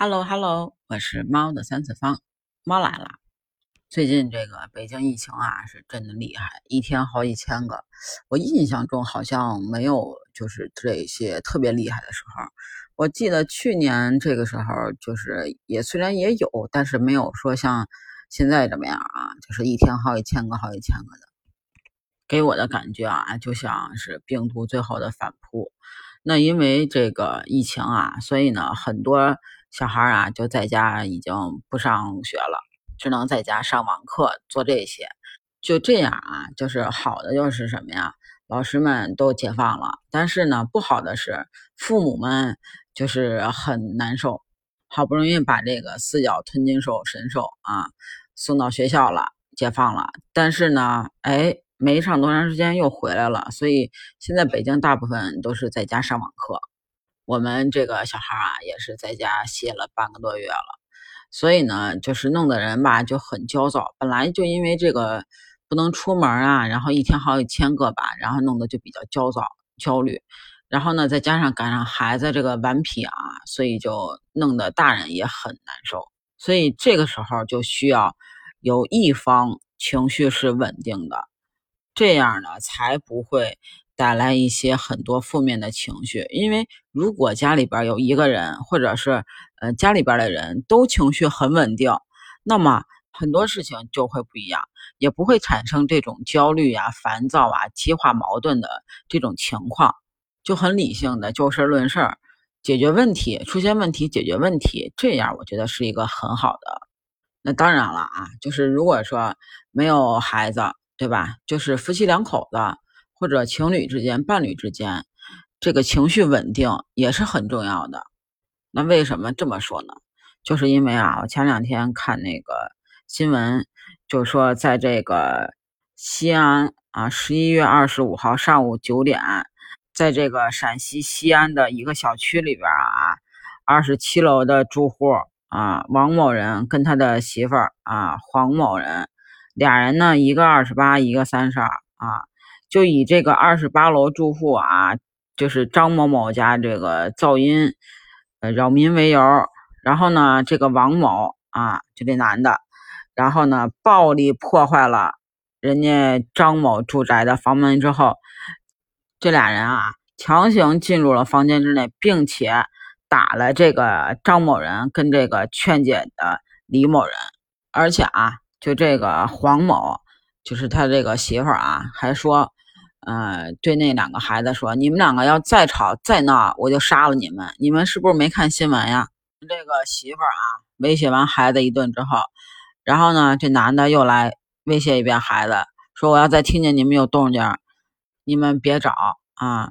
Hello Hello，我是猫的三次方，猫来了。最近这个北京疫情啊，是真的厉害，一天好几千个。我印象中好像没有就是这些特别厉害的时候。我记得去年这个时候，就是也虽然也有，但是没有说像现在这么样啊，就是一天好几千个、好几千个的。给我的感觉啊，就像是病毒最后的反扑。那因为这个疫情啊，所以呢，很多。小孩啊，就在家已经不上学了，只能在家上网课做这些。就这样啊，就是好的就是什么呀？老师们都解放了，但是呢，不好的是父母们就是很难受。好不容易把这个四脚吞金兽神兽啊送到学校了，解放了，但是呢，哎，没上多长时间又回来了，所以现在北京大部分都是在家上网课。我们这个小孩啊，也是在家歇了半个多月了，所以呢，就是弄的人吧就很焦躁。本来就因为这个不能出门啊，然后一天好几千个吧，然后弄得就比较焦躁、焦虑。然后呢，再加上赶上孩子这个顽皮啊，所以就弄得大人也很难受。所以这个时候就需要有一方情绪是稳定的，这样呢才不会。带来一些很多负面的情绪，因为如果家里边有一个人，或者是呃家里边的人都情绪很稳定，那么很多事情就会不一样，也不会产生这种焦虑啊、烦躁啊、激化矛盾的这种情况，就很理性的就事论事儿，解决问题，出现问题解决问题，这样我觉得是一个很好的。那当然了啊，就是如果说没有孩子，对吧？就是夫妻两口子。或者情侣之间、伴侣之间，这个情绪稳定也是很重要的。那为什么这么说呢？就是因为啊，我前两天看那个新闻，就是说在这个西安啊，十一月二十五号上午九点，在这个陕西西安的一个小区里边啊，二十七楼的住户啊，王某人跟他的媳妇儿啊，黄某人，俩人呢，一个二十八，一个三十二啊。就以这个二十八楼住户啊，就是张某某家这个噪音呃扰民为由，然后呢，这个王某啊，就这男的，然后呢，暴力破坏了人家张某住宅的房门之后，这俩人啊，强行进入了房间之内，并且打了这个张某人跟这个劝解的李某人，而且啊，就这个黄某，就是他这个媳妇儿啊，还说。嗯，对那两个孩子说：“你们两个要再吵再闹，我就杀了你们！你们是不是没看新闻呀？”这个媳妇儿啊，威胁完孩子一顿之后，然后呢，这男的又来威胁一遍孩子，说：“我要再听见你们有动静，你们别找啊！”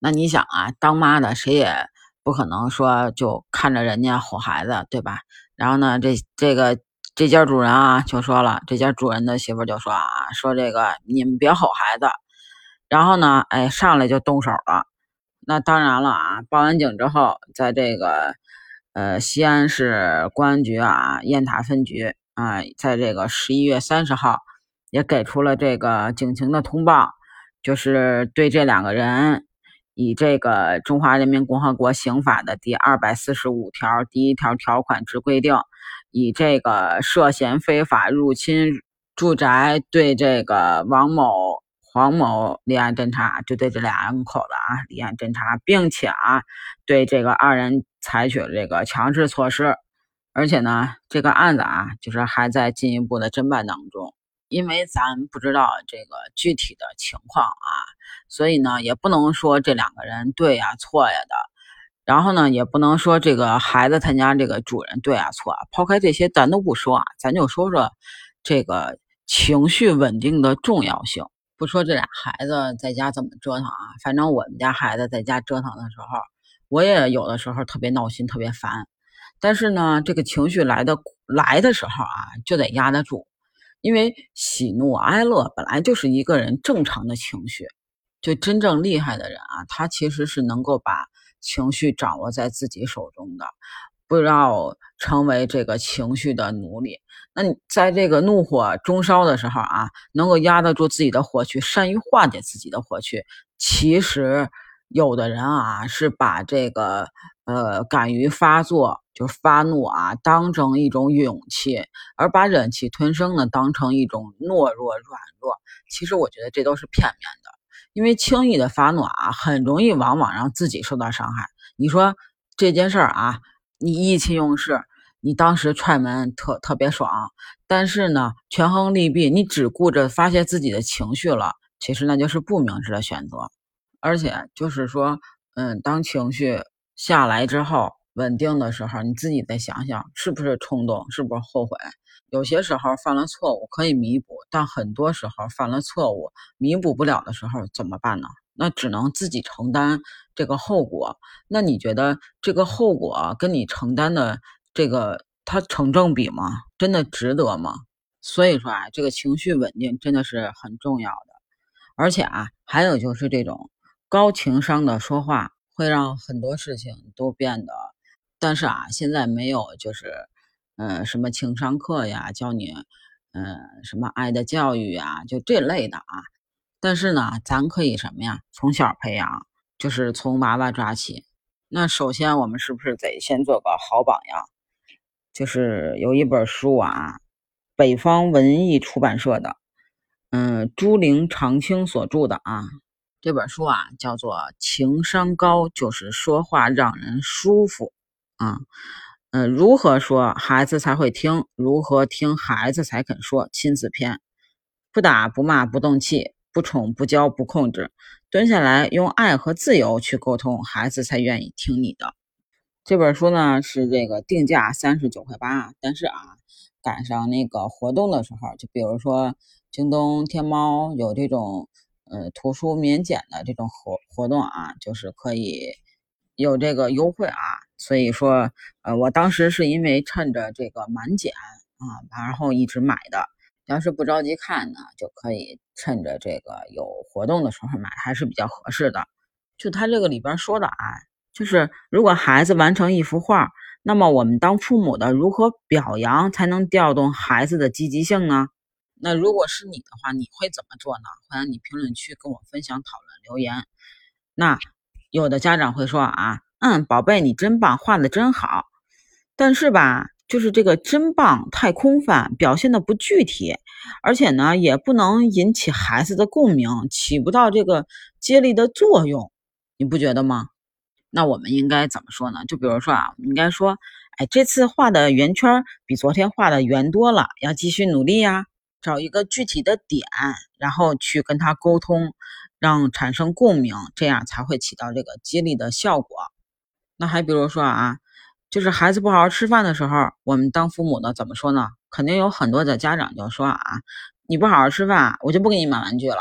那你想啊，当妈的谁也不可能说就看着人家吼孩子，对吧？然后呢，这这个这家主人啊就说了，这家主人的媳妇就说啊，说这个你们别吼孩子。然后呢，哎，上来就动手了。那当然了啊，报完警之后，在这个呃西安市公安局啊雁塔分局啊，在这个十一月三十号也给出了这个警情的通报，就是对这两个人以这个《中华人民共和国刑法》的第二百四十五条第一条条款之规定，以这个涉嫌非法入侵住宅，对这个王某。黄某立案侦查，就对这两口子啊立案侦查，并且啊对这个二人采取了这个强制措施，而且呢这个案子啊就是还在进一步的侦办当中，因为咱不知道这个具体的情况啊，所以呢也不能说这两个人对呀错呀的，然后呢也不能说这个孩子他家这个主人对啊错啊，抛开这些咱都不说啊，咱就说说这个情绪稳定的重要性。不说这俩孩子在家怎么折腾啊，反正我们家孩子在家折腾的时候，我也有的时候特别闹心，特别烦。但是呢，这个情绪来的来的时候啊，就得压得住，因为喜怒哀乐本来就是一个人正常的情绪。就真正厉害的人啊，他其实是能够把情绪掌握在自己手中的。不要成为这个情绪的奴隶。那你在这个怒火中烧的时候啊，能够压得住自己的火去，善于化解自己的火去。其实有的人啊，是把这个呃敢于发作，就发怒啊，当成一种勇气，而把忍气吞声呢当成一种懦弱软弱。其实我觉得这都是片面的，因为轻易的发怒啊，很容易往往让自己受到伤害。你说这件事儿啊，你意气用事，你当时踹门特特别爽，但是呢，权衡利弊，你只顾着发泄自己的情绪了，其实那就是不明智的选择。而且就是说，嗯，当情绪下来之后。稳定的时候，你自己再想想，是不是冲动，是不是后悔？有些时候犯了错误可以弥补，但很多时候犯了错误弥补不了的时候怎么办呢？那只能自己承担这个后果。那你觉得这个后果跟你承担的这个它成正比吗？真的值得吗？所以说啊，这个情绪稳定真的是很重要的。而且啊，还有就是这种高情商的说话，会让很多事情都变得。但是啊，现在没有就是，嗯，什么情商课呀，教你，嗯，什么爱的教育呀，就这类的啊。但是呢，咱可以什么呀？从小培养，就是从娃娃抓起。那首先，我们是不是得先做个好榜样？就是有一本书啊，北方文艺出版社的，嗯，朱玲长青所著的啊，这本书啊叫做《情商高就是说话让人舒服》。啊，嗯，如何说孩子才会听？如何听孩子才肯说？亲子篇，不打不骂不动气，不宠不教不控制，蹲下来用爱和自由去沟通，孩子才愿意听你的。这本书呢是这个定价三十九块八，但是啊，赶上那个活动的时候，就比如说京东、天猫有这种呃图书免减的这种活活动啊，就是可以。有这个优惠啊，所以说，呃，我当时是因为趁着这个满减啊，然后一直买的。要是不着急看呢，就可以趁着这个有活动的时候买，还是比较合适的。就他这个里边说的啊，就是如果孩子完成一幅画，那么我们当父母的如何表扬才能调动孩子的积极性呢？那如果是你的话，你会怎么做呢？欢迎你评论区跟我分享讨论留言。那。有的家长会说啊，嗯，宝贝，你真棒，画的真好。但是吧，就是这个真棒太空泛，表现的不具体，而且呢，也不能引起孩子的共鸣，起不到这个接力的作用，你不觉得吗？那我们应该怎么说呢？就比如说啊，应该说，哎，这次画的圆圈比昨天画的圆多了，要继续努力呀，找一个具体的点，然后去跟他沟通。让产生共鸣，这样才会起到这个激励的效果。那还比如说啊，就是孩子不好好吃饭的时候，我们当父母的怎么说呢？肯定有很多的家长就说啊，你不好好吃饭，我就不给你买玩具了。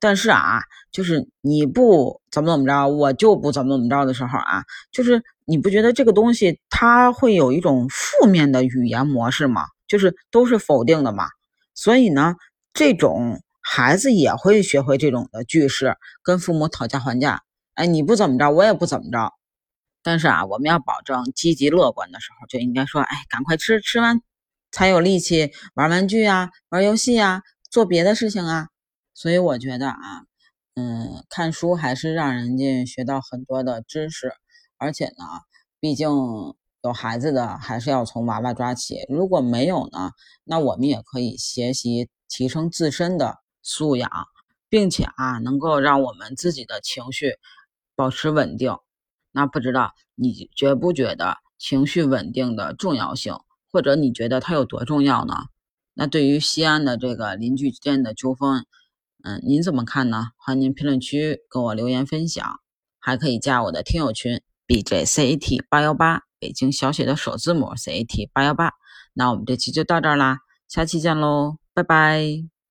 但是啊，就是你不怎么怎么着，我就不怎么怎么着的时候啊，就是你不觉得这个东西它会有一种负面的语言模式吗？就是都是否定的嘛。所以呢，这种。孩子也会学会这种的句式，跟父母讨价还价。哎，你不怎么着，我也不怎么着。但是啊，我们要保证积极乐观的时候，就应该说，哎，赶快吃，吃完才有力气玩玩具啊，玩游戏啊，做别的事情啊。所以我觉得啊，嗯，看书还是让人家学到很多的知识。而且呢，毕竟有孩子的还是要从娃娃抓起。如果没有呢，那我们也可以学习提升自身的。素养，并且啊，能够让我们自己的情绪保持稳定。那不知道你觉不觉得情绪稳定的重要性，或者你觉得它有多重要呢？那对于西安的这个邻居之间的纠纷，嗯，您怎么看呢？欢迎您评论区跟我留言分享，还可以加我的听友群 B J C A T 八幺八，北京小写的首字母 C A T 八幺八。那我们这期就到这儿啦，下期见喽，拜拜。